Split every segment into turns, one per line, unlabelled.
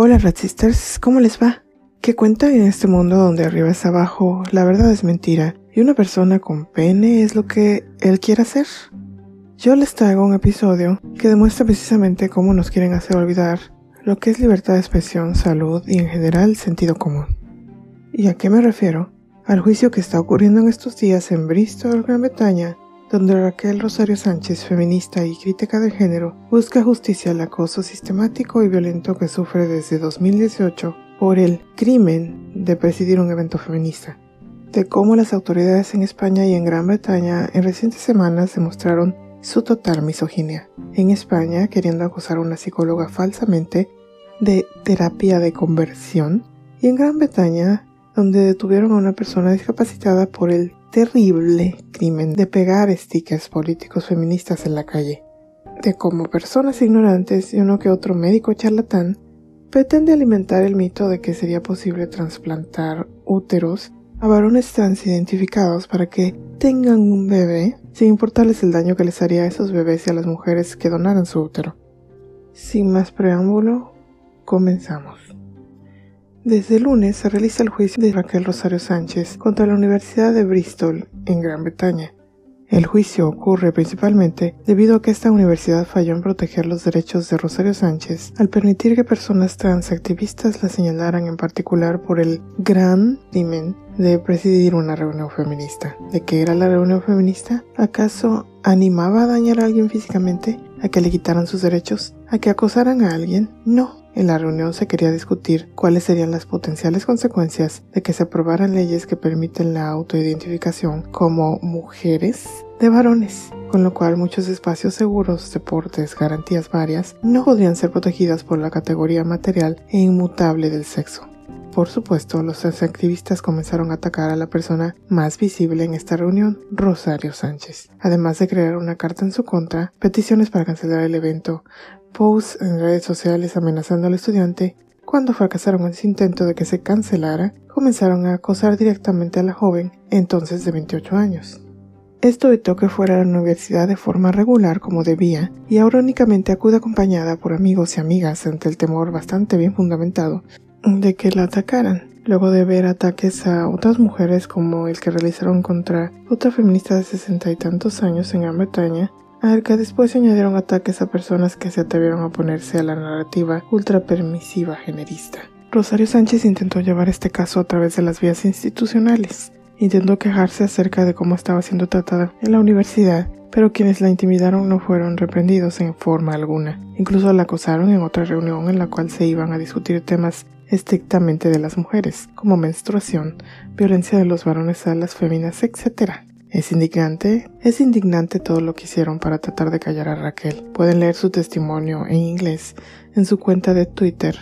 Hola Ratsisters, ¿cómo les va? ¿Qué cuenta en este mundo donde arriba es abajo, la verdad es mentira y una persona con pene es lo que él quiere hacer? Yo les traigo un episodio que demuestra precisamente cómo nos quieren hacer olvidar lo que es libertad de expresión, salud y en general sentido común. ¿Y a qué me refiero? Al juicio que está ocurriendo en estos días en Bristol, Gran Bretaña, donde Raquel Rosario Sánchez, feminista y crítica de género, busca justicia al acoso sistemático y violento que sufre desde 2018 por el crimen de presidir un evento feminista. De cómo las autoridades en España y en Gran Bretaña en recientes semanas demostraron su total misoginia. En España, queriendo acusar a una psicóloga falsamente de terapia de conversión, y en Gran Bretaña, donde detuvieron a una persona discapacitada por el terrible crimen de pegar stickers políticos feministas en la calle. De cómo personas ignorantes y uno que otro médico charlatán pretende alimentar el mito de que sería posible trasplantar úteros a varones trans identificados para que tengan un bebé sin importarles el daño que les haría a esos bebés y a las mujeres que donaran su útero. Sin más preámbulo, comenzamos. Desde el lunes se realiza el juicio de Raquel Rosario Sánchez contra la Universidad de Bristol, en Gran Bretaña. El juicio ocurre principalmente debido a que esta universidad falló en proteger los derechos de Rosario Sánchez al permitir que personas transactivistas la señalaran en particular por el gran crimen de presidir una reunión feminista. ¿De qué era la reunión feminista? ¿Acaso animaba a dañar a alguien físicamente? ¿A que le quitaran sus derechos? ¿A que acosaran a alguien? No. En la reunión se quería discutir cuáles serían las potenciales consecuencias de que se aprobaran leyes que permiten la autoidentificación como mujeres de varones, con lo cual muchos espacios seguros, deportes, garantías varias, no podrían ser protegidas por la categoría material e inmutable del sexo. Por supuesto, los activistas comenzaron a atacar a la persona más visible en esta reunión, Rosario Sánchez, además de crear una carta en su contra, peticiones para cancelar el evento, posts en redes sociales amenazando al estudiante, cuando fracasaron en su intento de que se cancelara, comenzaron a acosar directamente a la joven, entonces de 28 años. Esto evitó que fuera a la universidad de forma regular como debía, y ahora únicamente acude acompañada por amigos y amigas ante el temor bastante bien fundamentado de que la atacaran, luego de ver ataques a otras mujeres como el que realizaron contra otra feminista de sesenta y tantos años en Gran Bretaña, al que después se añadieron ataques a personas que se atrevieron a oponerse a la narrativa ultrapermisiva generista. Rosario Sánchez intentó llevar este caso a través de las vías institucionales. Intentó quejarse acerca de cómo estaba siendo tratada en la universidad, pero quienes la intimidaron no fueron reprendidos en forma alguna. Incluso la acosaron en otra reunión en la cual se iban a discutir temas estrictamente de las mujeres, como menstruación, violencia de los varones a las féminas, etc. Es indignante, es indignante todo lo que hicieron para tratar de callar a Raquel. Pueden leer su testimonio en inglés en su cuenta de Twitter,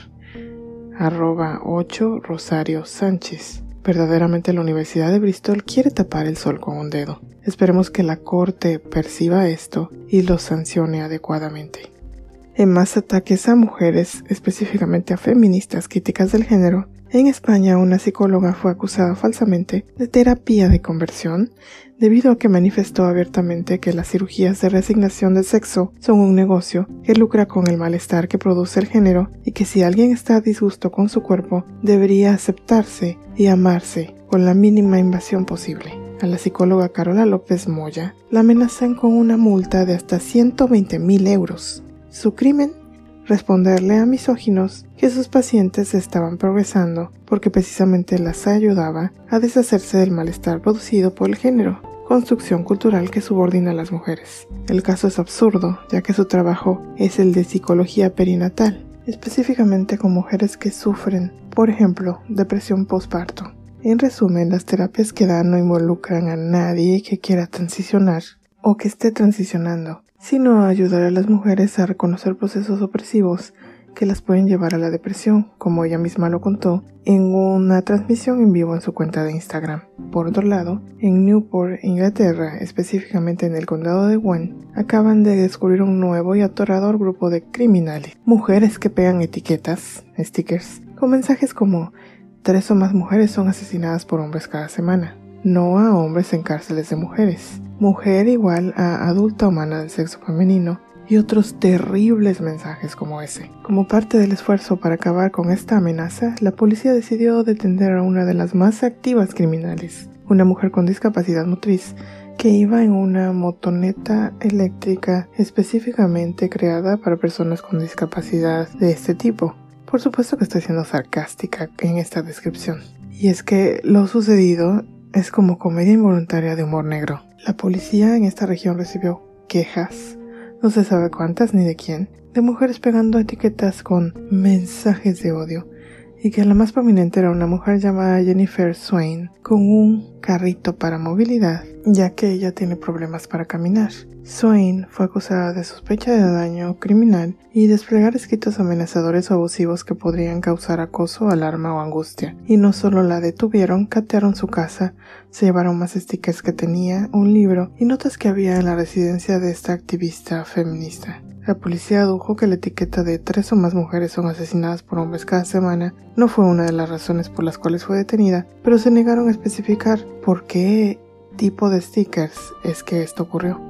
arroba 8 Rosario Sánchez. Verdaderamente la Universidad de Bristol quiere tapar el sol con un dedo. Esperemos que la Corte perciba esto y lo sancione adecuadamente. En más ataques a mujeres, específicamente a feministas críticas del género, en España, una psicóloga fue acusada falsamente de terapia de conversión debido a que manifestó abiertamente que las cirugías de resignación del sexo son un negocio que lucra con el malestar que produce el género y que si alguien está a disgusto con su cuerpo, debería aceptarse y amarse con la mínima invasión posible. A la psicóloga Carola López Moya la amenazan con una multa de hasta 120 mil euros. Su crimen responderle a misóginos que sus pacientes estaban progresando porque precisamente las ayudaba a deshacerse del malestar producido por el género, construcción cultural que subordina a las mujeres. El caso es absurdo, ya que su trabajo es el de psicología perinatal, específicamente con mujeres que sufren, por ejemplo, depresión postparto. En resumen, las terapias que dan no involucran a nadie que quiera transicionar o que esté transicionando, sino a ayudar a las mujeres a reconocer procesos opresivos que las pueden llevar a la depresión, como ella misma lo contó en una transmisión en vivo en su cuenta de Instagram. Por otro lado, en Newport, Inglaterra, específicamente en el condado de Wen, acaban de descubrir un nuevo y atorador grupo de criminales, mujeres que pegan etiquetas, stickers, con mensajes como tres o más mujeres son asesinadas por hombres cada semana, no a hombres en cárceles de mujeres, mujer igual a adulta humana del sexo femenino, y otros terribles mensajes como ese. Como parte del esfuerzo para acabar con esta amenaza, la policía decidió detener a una de las más activas criminales, una mujer con discapacidad motriz que iba en una motoneta eléctrica específicamente creada para personas con discapacidad de este tipo. Por supuesto que estoy siendo sarcástica en esta descripción. Y es que lo sucedido es como comedia involuntaria de humor negro. La policía en esta región recibió quejas, no se sabe cuántas ni de quién, de mujeres pegando etiquetas con mensajes de odio y que la más prominente era una mujer llamada Jennifer Swain con un carrito para movilidad, ya que ella tiene problemas para caminar. Swain fue acusada de sospecha de daño criminal y desplegar escritos amenazadores o abusivos que podrían causar acoso, alarma o angustia. Y no solo la detuvieron, catearon su casa, se llevaron más stickers que tenía, un libro y notas que había en la residencia de esta activista feminista. La policía adujo que la etiqueta de tres o más mujeres son asesinadas por hombres cada semana no fue una de las razones por las cuales fue detenida, pero se negaron a especificar por qué tipo de stickers es que esto ocurrió.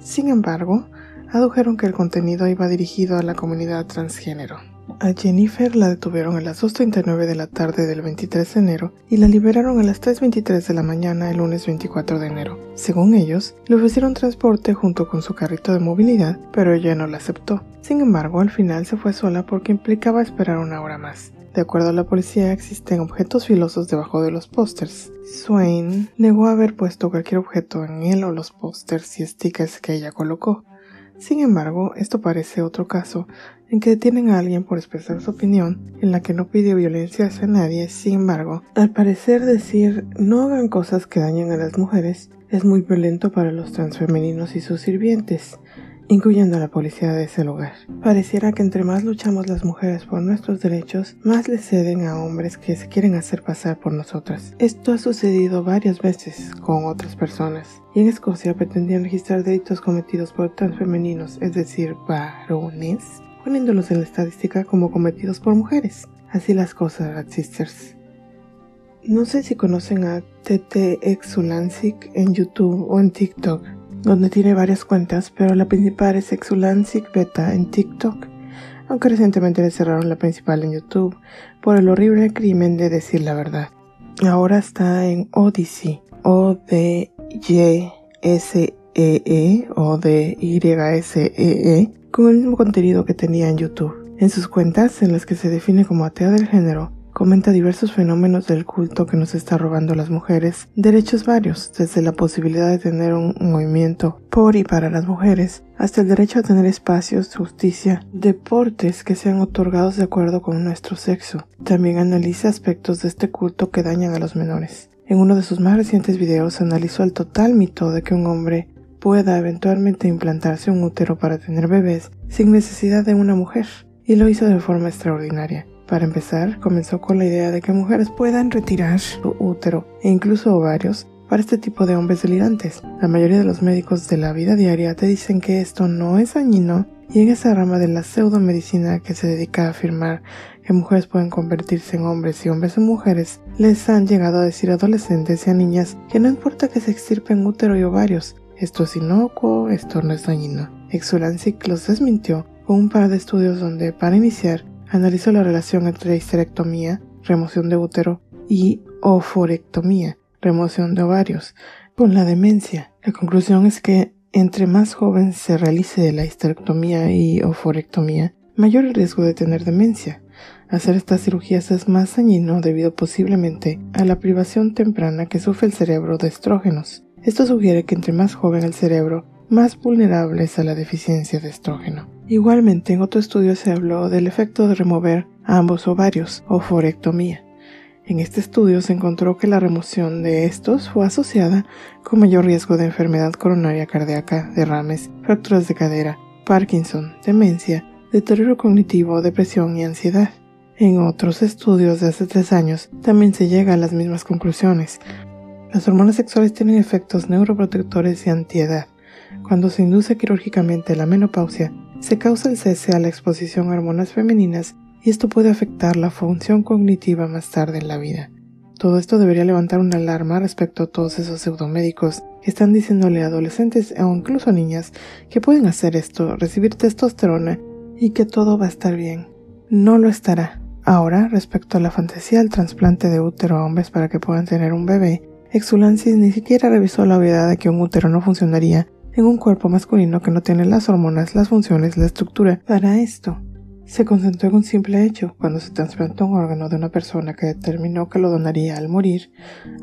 Sin embargo, adujeron que el contenido iba dirigido a la comunidad transgénero. A Jennifer la detuvieron a las 2.39 de la tarde del 23 de enero y la liberaron a las 3.23 de la mañana el lunes 24 de enero. Según ellos, le ofrecieron transporte junto con su carrito de movilidad, pero ella no la aceptó. Sin embargo, al final se fue sola porque implicaba esperar una hora más. De acuerdo a la policía, existen objetos filosos debajo de los pósters. Swain negó haber puesto cualquier objeto en él o los pósters y stickers que ella colocó. Sin embargo, esto parece otro caso en que detienen a alguien por expresar su opinión, en la que no pide violencia hacia nadie, sin embargo, al parecer decir no hagan cosas que dañen a las mujeres es muy violento para los transfemeninos y sus sirvientes, incluyendo a la policía de ese lugar. Pareciera que entre más luchamos las mujeres por nuestros derechos, más le ceden a hombres que se quieren hacer pasar por nosotras. Esto ha sucedido varias veces con otras personas, y en Escocia pretendían registrar delitos cometidos por transfemeninos, es decir, varones, poniéndolos en la estadística como cometidos por mujeres. Así las cosas, Rat Sisters. No sé si conocen a TT Exulancic en YouTube o en TikTok, donde tiene varias cuentas, pero la principal es Exulancic Beta en TikTok, aunque recientemente le cerraron la principal en YouTube por el horrible crimen de decir la verdad. Ahora está en Odyssey, o d y s e o d y s e con el mismo contenido que tenía en YouTube. En sus cuentas, en las que se define como atea del género, comenta diversos fenómenos del culto que nos está robando las mujeres, derechos varios, desde la posibilidad de tener un movimiento por y para las mujeres, hasta el derecho a tener espacios, justicia, deportes que sean otorgados de acuerdo con nuestro sexo. También analiza aspectos de este culto que dañan a los menores. En uno de sus más recientes videos analizó el total mito de que un hombre pueda eventualmente implantarse un útero para tener bebés sin necesidad de una mujer, y lo hizo de forma extraordinaria. Para empezar, comenzó con la idea de que mujeres puedan retirar su útero e incluso ovarios para este tipo de hombres delirantes. La mayoría de los médicos de la vida diaria te dicen que esto no es dañino y en esa rama de la pseudomedicina que se dedica a afirmar que mujeres pueden convertirse en hombres y hombres en mujeres, les han llegado a decir adolescentes y a niñas que no importa que se extirpen útero y ovarios, esto es inocuo, esto no es dañino. Exulancic los desmintió con un par de estudios donde, para iniciar, analizó la relación entre histerectomía, remoción de útero, y oforectomía, remoción de ovarios, con la demencia. La conclusión es que entre más joven se realice la histerectomía y oforectomía, mayor el riesgo de tener demencia. Hacer estas cirugías es más dañino debido posiblemente a la privación temprana que sufre el cerebro de estrógenos. Esto sugiere que entre más joven el cerebro, más vulnerable es a la deficiencia de estrógeno. Igualmente, en otro estudio se habló del efecto de remover ambos ovarios o forectomía. En este estudio se encontró que la remoción de estos fue asociada con mayor riesgo de enfermedad coronaria cardíaca, derrames, fracturas de cadera, Parkinson, demencia, deterioro cognitivo, depresión y ansiedad. En otros estudios de hace tres años también se llega a las mismas conclusiones, las hormonas sexuales tienen efectos neuroprotectores y antiedad. Cuando se induce quirúrgicamente la menopausia, se causa el cese a la exposición a hormonas femeninas y esto puede afectar la función cognitiva más tarde en la vida. Todo esto debería levantar una alarma respecto a todos esos pseudomédicos están diciéndole a adolescentes o incluso a niñas que pueden hacer esto, recibir testosterona y que todo va a estar bien. No lo estará. Ahora, respecto a la fantasía del trasplante de útero a hombres para que puedan tener un bebé, Exulansis ni siquiera revisó la obviedad de que un útero no funcionaría en un cuerpo masculino que no tiene las hormonas, las funciones, la estructura para esto. Se concentró en un simple hecho, cuando se trasplantó un órgano de una persona que determinó que lo donaría al morir,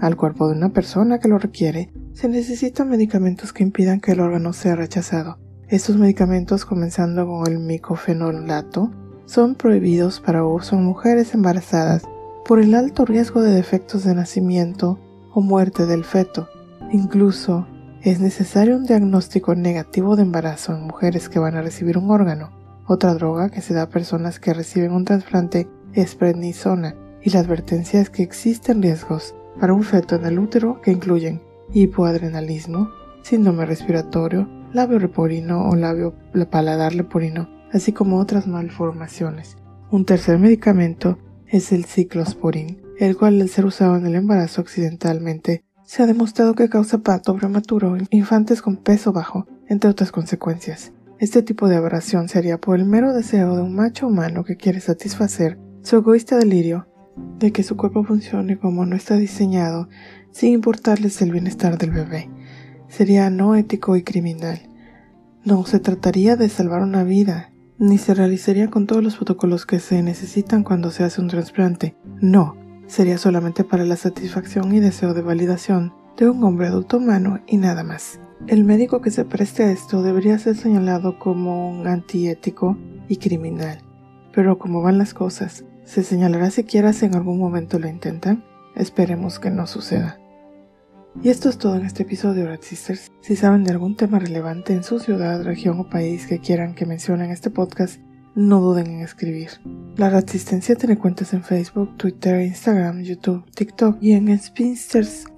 al cuerpo de una persona que lo requiere, se necesitan medicamentos que impidan que el órgano sea rechazado. Estos medicamentos, comenzando con el micofenolato, son prohibidos para uso en mujeres embarazadas por el alto riesgo de defectos de nacimiento o muerte del feto. Incluso es necesario un diagnóstico negativo de embarazo en mujeres que van a recibir un órgano. Otra droga que se da a personas que reciben un trasplante es prednisona y la advertencia es que existen riesgos para un feto en el útero que incluyen hipoadrenalismo, síndrome respiratorio, labio leporino o labio paladar leporino, así como otras malformaciones. Un tercer medicamento es el ciclosporin, el cual al ser usado en el embarazo accidentalmente se ha demostrado que causa parto prematuro en infantes con peso bajo, entre otras consecuencias. Este tipo de aberración se haría por el mero deseo de un macho humano que quiere satisfacer su egoísta delirio de que su cuerpo funcione como no está diseñado sin importarles el bienestar del bebé. Sería no ético y criminal. No se trataría de salvar una vida, ni se realizaría con todos los protocolos que se necesitan cuando se hace un trasplante. No, sería solamente para la satisfacción y deseo de validación de un hombre adulto humano y nada más. El médico que se preste a esto debería ser señalado como un antiético y criminal. Pero como van las cosas, ¿se señalará siquiera si en algún momento lo intentan? Esperemos que no suceda. Y esto es todo en este episodio, Red Sisters. Si saben de algún tema relevante en su ciudad, región o país que quieran que mencione en este podcast, no duden en escribir. La Resistencia tiene cuentas en Facebook, Twitter, Instagram, YouTube, TikTok y en spinsters.xyz,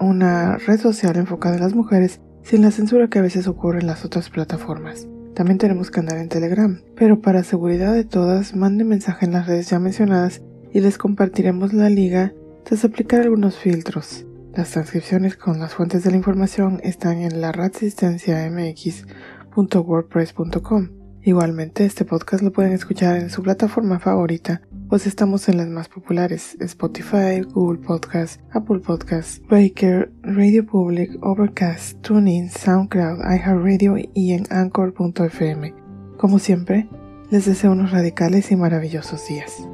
una red social enfocada en las mujeres sin la censura que a veces ocurre en las otras plataformas. También tenemos canal en Telegram, pero para seguridad de todas, manden mensaje en las redes ya mencionadas y les compartiremos la liga tras aplicar algunos filtros. Las transcripciones con las fuentes de la información están en la mx.wordpress.com. Igualmente, este podcast lo pueden escuchar en su plataforma favorita, pues estamos en las más populares: Spotify, Google Podcast, Apple Podcast, Breaker, Radio Public, Overcast, TuneIn, SoundCloud, iHeartRadio y en Anchor.fm. Como siempre, les deseo unos radicales y maravillosos días.